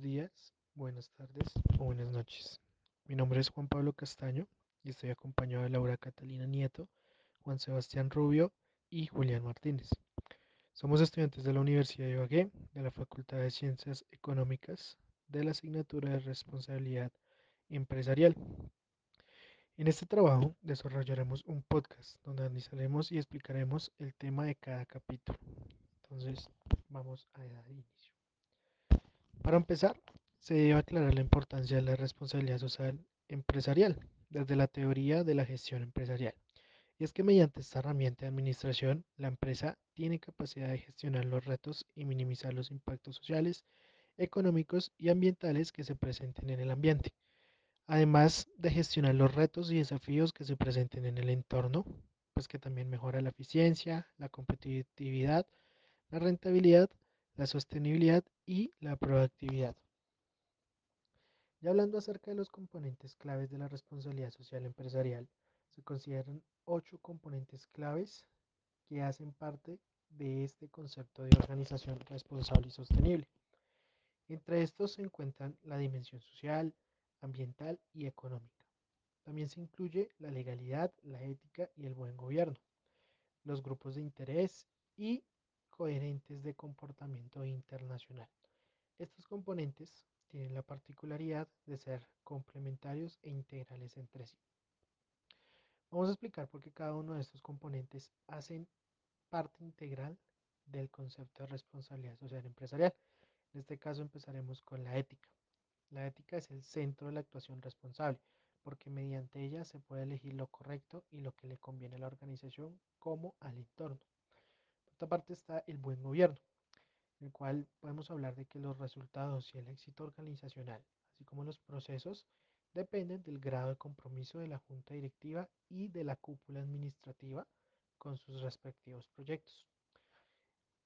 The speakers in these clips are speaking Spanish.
días, buenas tardes o buenas noches. Mi nombre es Juan Pablo Castaño y estoy acompañado de Laura Catalina Nieto, Juan Sebastián Rubio y Julián Martínez. Somos estudiantes de la Universidad de Ibagué, de la Facultad de Ciencias Económicas, de la asignatura de Responsabilidad Empresarial. En este trabajo desarrollaremos un podcast donde analizaremos y explicaremos el tema de cada capítulo. Entonces, vamos a dar inicio. Para empezar, se debe aclarar la importancia de la responsabilidad social empresarial desde la teoría de la gestión empresarial. Y es que mediante esta herramienta de administración, la empresa tiene capacidad de gestionar los retos y minimizar los impactos sociales, económicos y ambientales que se presenten en el ambiente, además de gestionar los retos y desafíos que se presenten en el entorno, pues que también mejora la eficiencia, la competitividad, la rentabilidad la sostenibilidad y la proactividad. Ya hablando acerca de los componentes claves de la responsabilidad social empresarial, se consideran ocho componentes claves que hacen parte de este concepto de organización responsable y sostenible. Entre estos se encuentran la dimensión social, ambiental y económica. También se incluye la legalidad, la ética y el buen gobierno, los grupos de interés y coherentes de comportamiento internacional. Estos componentes tienen la particularidad de ser complementarios e integrales entre sí. Vamos a explicar por qué cada uno de estos componentes hacen parte integral del concepto de responsabilidad social empresarial. En este caso empezaremos con la ética. La ética es el centro de la actuación responsable, porque mediante ella se puede elegir lo correcto y lo que le conviene a la organización como al entorno esta parte está el buen gobierno, en el cual podemos hablar de que los resultados y el éxito organizacional, así como los procesos, dependen del grado de compromiso de la junta directiva y de la cúpula administrativa con sus respectivos proyectos.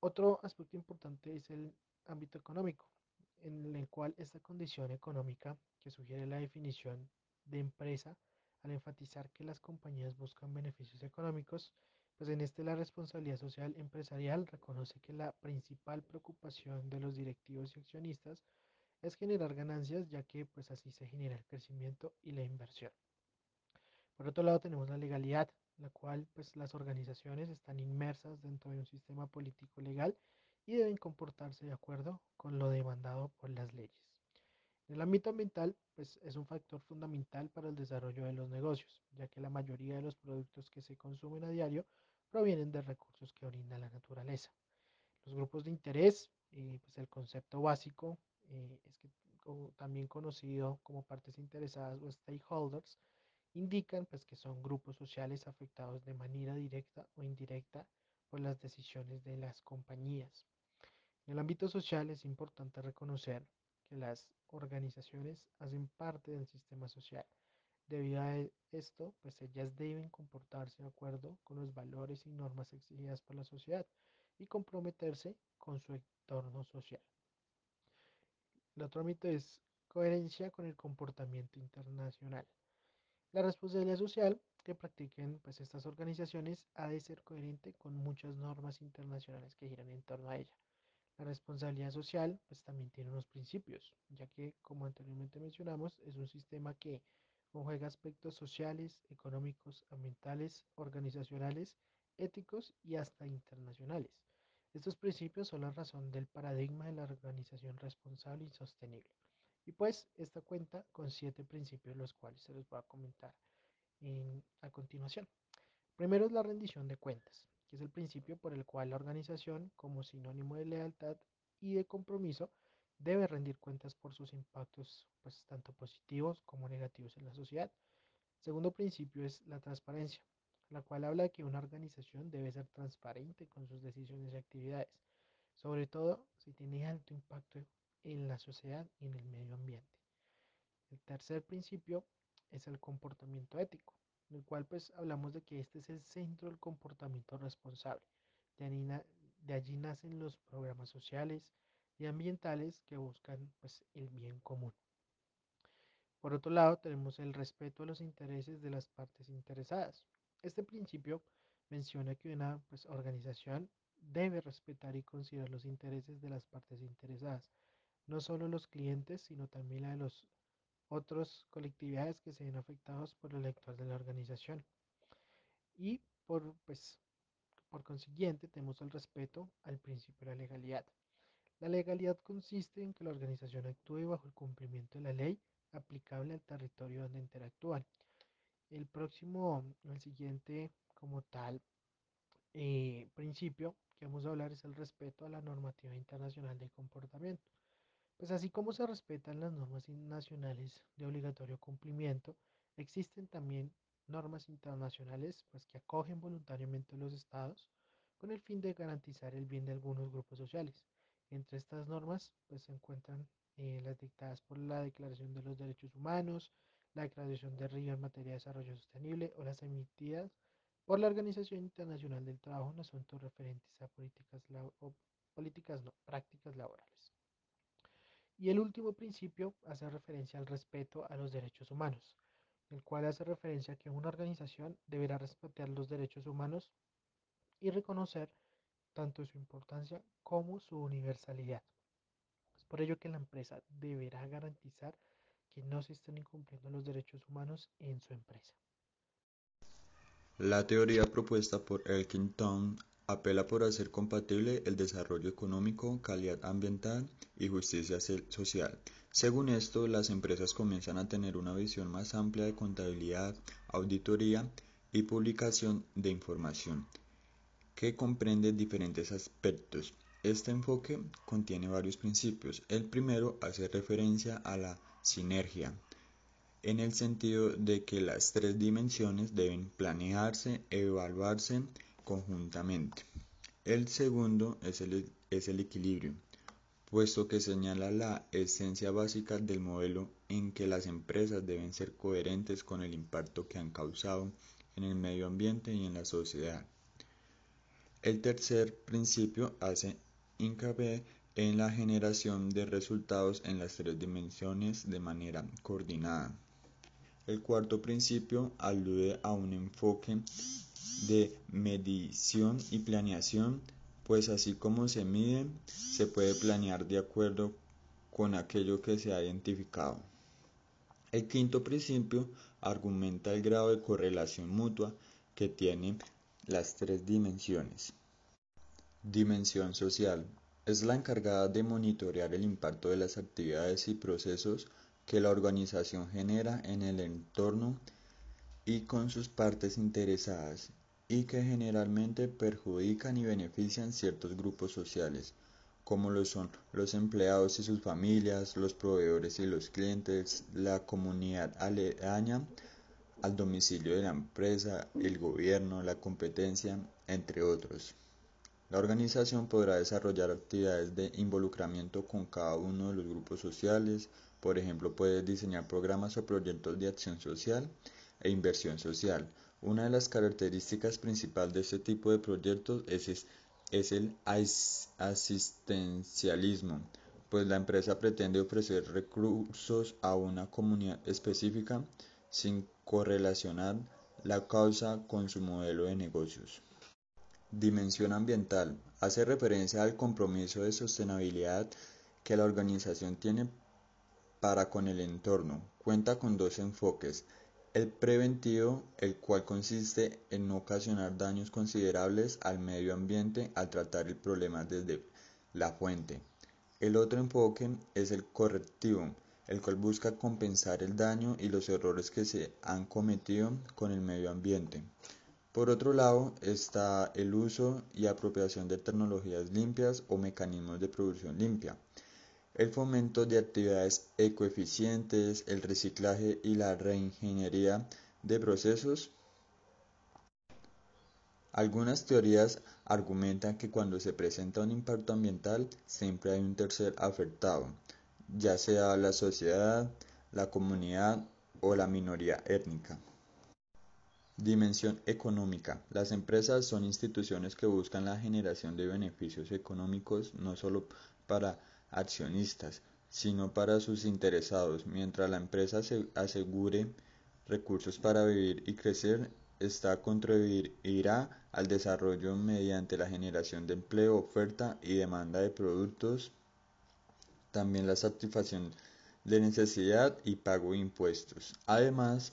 Otro aspecto importante es el ámbito económico, en el cual esta condición económica que sugiere la definición de empresa, al enfatizar que las compañías buscan beneficios económicos, pues en este la responsabilidad social empresarial reconoce que la principal preocupación de los directivos y accionistas es generar ganancias, ya que pues así se genera el crecimiento y la inversión. Por otro lado tenemos la legalidad, la cual pues las organizaciones están inmersas dentro de un sistema político legal y deben comportarse de acuerdo con lo demandado por las leyes. En el ámbito ambiental, pues es un factor fundamental para el desarrollo de los negocios, ya que la mayoría de los productos que se consumen a diario provienen de recursos que brinda la naturaleza. Los grupos de interés, eh, pues el concepto básico eh, es que también conocido como partes interesadas o stakeholders, indican pues que son grupos sociales afectados de manera directa o indirecta por las decisiones de las compañías. En el ámbito social es importante reconocer que las organizaciones hacen parte del sistema social Debido a e, esto, pues ellas deben comportarse de acuerdo con los valores y normas exigidas por la sociedad y comprometerse con su entorno social. El otro mito es coherencia con el comportamiento internacional. La responsabilidad social que practiquen pues, estas organizaciones ha de ser coherente con muchas normas internacionales que giran en torno a ella. La responsabilidad social pues, también tiene unos principios, ya que como anteriormente mencionamos es un sistema que conjuega aspectos sociales, económicos, ambientales, organizacionales, éticos y hasta internacionales. Estos principios son la razón del paradigma de la organización responsable y sostenible. Y pues esta cuenta con siete principios los cuales se los voy a comentar a continuación. Primero es la rendición de cuentas, que es el principio por el cual la organización, como sinónimo de lealtad y de compromiso, debe rendir cuentas por sus impactos, pues tanto positivos como negativos en la sociedad. segundo principio es la transparencia, la cual habla de que una organización debe ser transparente con sus decisiones y actividades, sobre todo si tiene alto impacto en la sociedad y en el medio ambiente. El tercer principio es el comportamiento ético, en el cual pues hablamos de que este es el centro del comportamiento responsable. De, de allí nacen los programas sociales, y ambientales que buscan pues, el bien común. Por otro lado, tenemos el respeto a los intereses de las partes interesadas. Este principio menciona que una pues, organización debe respetar y considerar los intereses de las partes interesadas, no solo los clientes, sino también la de los otras colectividades que se ven afectados por el actuar de la organización. Y por, pues, por consiguiente, tenemos el respeto al principio de la legalidad. La legalidad consiste en que la organización actúe bajo el cumplimiento de la ley aplicable al territorio donde interactúan. El próximo, el siguiente como tal eh, principio que vamos a hablar es el respeto a la normativa internacional de comportamiento. Pues así como se respetan las normas nacionales de obligatorio cumplimiento, existen también normas internacionales pues, que acogen voluntariamente los estados con el fin de garantizar el bien de algunos grupos sociales. Entre estas normas pues, se encuentran eh, las dictadas por la Declaración de los Derechos Humanos, la Declaración de Río en materia de desarrollo sostenible o las emitidas por la Organización Internacional del Trabajo en asuntos referentes a políticas, políticas no, prácticas laborales. Y el último principio hace referencia al respeto a los derechos humanos, el cual hace referencia a que una organización deberá respetar los derechos humanos y reconocer tanto su importancia como su universalidad. Es por ello que la empresa deberá garantizar que no se estén incumpliendo los derechos humanos en su empresa. La teoría propuesta por Elkington apela por hacer compatible el desarrollo económico, calidad ambiental y justicia social. Según esto, las empresas comienzan a tener una visión más amplia de contabilidad, auditoría y publicación de información, que comprende diferentes aspectos. Este enfoque contiene varios principios. El primero hace referencia a la sinergia, en el sentido de que las tres dimensiones deben planearse, evaluarse conjuntamente. El segundo es el, es el equilibrio, puesto que señala la esencia básica del modelo en que las empresas deben ser coherentes con el impacto que han causado en el medio ambiente y en la sociedad. El tercer principio hace hincapié en la generación de resultados en las tres dimensiones de manera coordinada. El cuarto principio alude a un enfoque de medición y planeación, pues así como se mide, se puede planear de acuerdo con aquello que se ha identificado. El quinto principio argumenta el grado de correlación mutua que tienen las tres dimensiones. Dimensión social. Es la encargada de monitorear el impacto de las actividades y procesos que la organización genera en el entorno y con sus partes interesadas y que generalmente perjudican y benefician ciertos grupos sociales, como lo son los empleados y sus familias, los proveedores y los clientes, la comunidad aledaña al domicilio de la empresa, el gobierno, la competencia, entre otros. La organización podrá desarrollar actividades de involucramiento con cada uno de los grupos sociales, por ejemplo, puede diseñar programas o proyectos de acción social e inversión social. Una de las características principales de este tipo de proyectos es, es el asistencialismo, pues la empresa pretende ofrecer recursos a una comunidad específica sin correlacionar la causa con su modelo de negocios. Dimensión ambiental. Hace referencia al compromiso de sostenibilidad que la organización tiene para con el entorno. Cuenta con dos enfoques. El preventivo, el cual consiste en no ocasionar daños considerables al medio ambiente al tratar el problema desde la fuente. El otro enfoque es el correctivo, el cual busca compensar el daño y los errores que se han cometido con el medio ambiente. Por otro lado está el uso y apropiación de tecnologías limpias o mecanismos de producción limpia, el fomento de actividades ecoeficientes, el reciclaje y la reingeniería de procesos. Algunas teorías argumentan que cuando se presenta un impacto ambiental siempre hay un tercer afectado, ya sea la sociedad, la comunidad o la minoría étnica. Dimensión económica. Las empresas son instituciones que buscan la generación de beneficios económicos no solo para accionistas, sino para sus interesados. Mientras la empresa asegure recursos para vivir y crecer, esta contribuirá al desarrollo mediante la generación de empleo, oferta y demanda de productos también la satisfacción de necesidad y pago de impuestos. Además,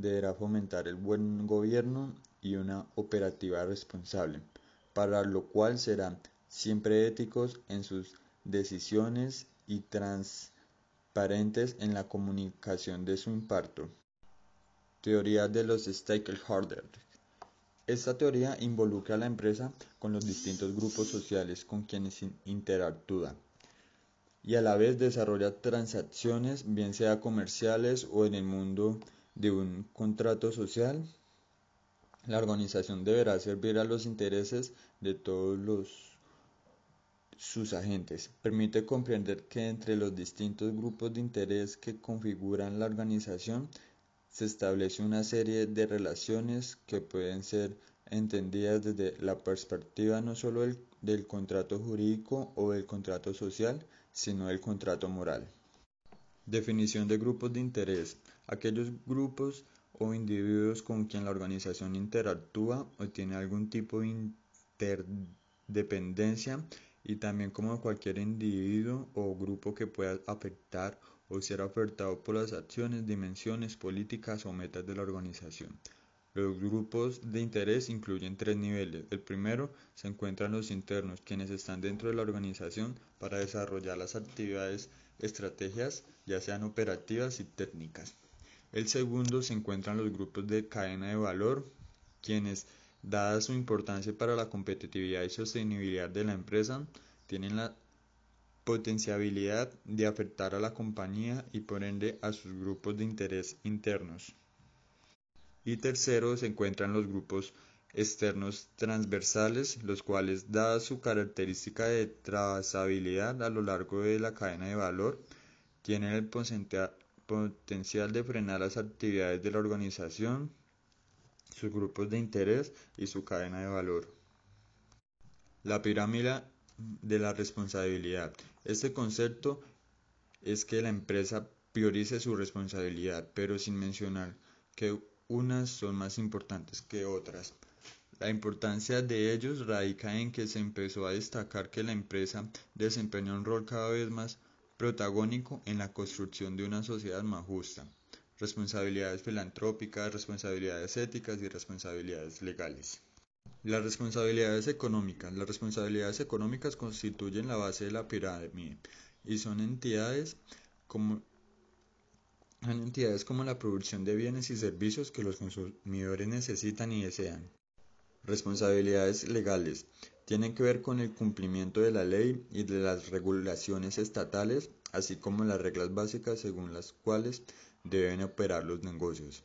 deberá fomentar el buen gobierno y una operativa responsable, para lo cual serán siempre éticos en sus decisiones y transparentes en la comunicación de su impacto. Teoría de los stakeholders. Esta teoría involucra a la empresa con los distintos grupos sociales con quienes interactúa y a la vez desarrolla transacciones, bien sea comerciales o en el mundo de un contrato social. La organización deberá servir a los intereses de todos los, sus agentes. Permite comprender que entre los distintos grupos de interés que configuran la organización se establece una serie de relaciones que pueden ser entendidas desde la perspectiva no solo del, del contrato jurídico o del contrato social, sino del contrato moral. Definición de grupos de interés. Aquellos grupos o individuos con quien la organización interactúa o tiene algún tipo de interdependencia y también como cualquier individuo o grupo que pueda afectar o ser afectado por las acciones, dimensiones, políticas o metas de la organización. Los grupos de interés incluyen tres niveles. El primero se encuentran los internos, quienes están dentro de la organización para desarrollar las actividades, estrategias, ya sean operativas y técnicas. El segundo se encuentran los grupos de cadena de valor, quienes, dada su importancia para la competitividad y sostenibilidad de la empresa, tienen la potencialidad de afectar a la compañía y por ende a sus grupos de interés internos. Y tercero se encuentran los grupos externos transversales, los cuales, dada su característica de trazabilidad a lo largo de la cadena de valor, tienen el potencial de frenar las actividades de la organización, sus grupos de interés y su cadena de valor. La pirámide de la responsabilidad. Este concepto es que la empresa priorice su responsabilidad, pero sin mencionar que unas son más importantes que otras. La importancia de ellos radica en que se empezó a destacar que la empresa desempeña un rol cada vez más protagónico en la construcción de una sociedad más justa. Responsabilidades filantrópicas, responsabilidades éticas y responsabilidades legales. Las responsabilidades económicas. Las responsabilidades económicas constituyen la base de la pirámide y son entidades como son entidades como la producción de bienes y servicios que los consumidores necesitan y desean. Responsabilidades legales. Tienen que ver con el cumplimiento de la ley y de las regulaciones estatales, así como las reglas básicas según las cuales deben operar los negocios.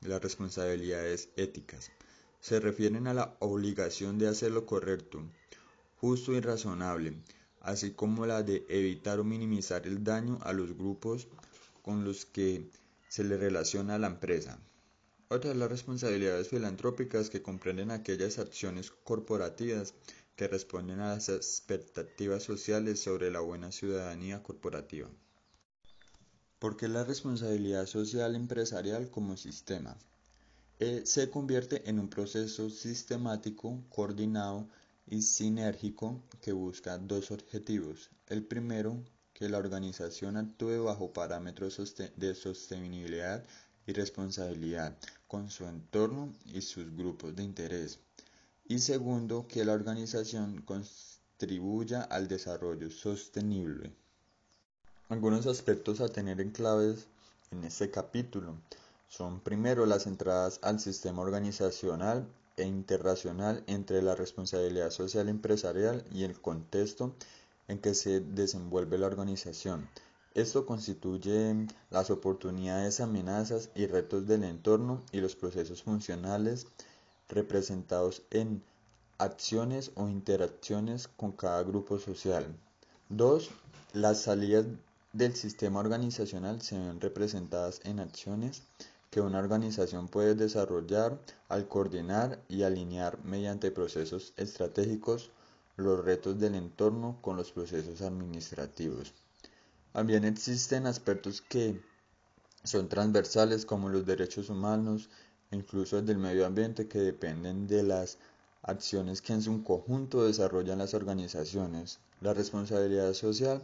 Las responsabilidades éticas. Se refieren a la obligación de hacer lo correcto, justo y razonable, así como la de evitar o minimizar el daño a los grupos con los que se le relaciona a la empresa. Otras las responsabilidades filantrópicas que comprenden aquellas acciones corporativas que responden a las expectativas sociales sobre la buena ciudadanía corporativa. ¿Por qué la responsabilidad social empresarial como sistema? Eh, se convierte en un proceso sistemático, coordinado y sinérgico que busca dos objetivos. El primero, que la organización actúe bajo parámetros de sostenibilidad y responsabilidad con su entorno y sus grupos de interés. Y segundo, que la organización contribuya al desarrollo sostenible. Algunos aspectos a tener en claves en este capítulo son primero las entradas al sistema organizacional e internacional entre la responsabilidad social empresarial y el contexto en que se desenvuelve la organización. Esto constituye las oportunidades, amenazas y retos del entorno y los procesos funcionales representados en acciones o interacciones con cada grupo social. 2. Las salidas del sistema organizacional se ven representadas en acciones que una organización puede desarrollar al coordinar y alinear mediante procesos estratégicos los retos del entorno con los procesos administrativos. También existen aspectos que son transversales como los derechos humanos incluso el del medio ambiente que dependen de las acciones que en su conjunto desarrollan las organizaciones. La responsabilidad social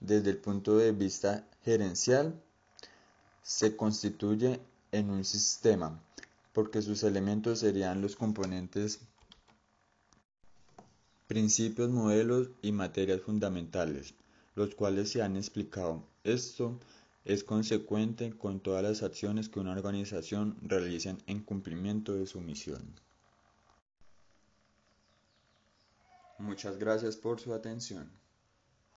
desde el punto de vista gerencial, se constituye en un sistema, porque sus elementos serían los componentes, principios, modelos y materias fundamentales, los cuales se han explicado. Esto es consecuente con todas las acciones que una organización realiza en cumplimiento de su misión. Muchas gracias por su atención.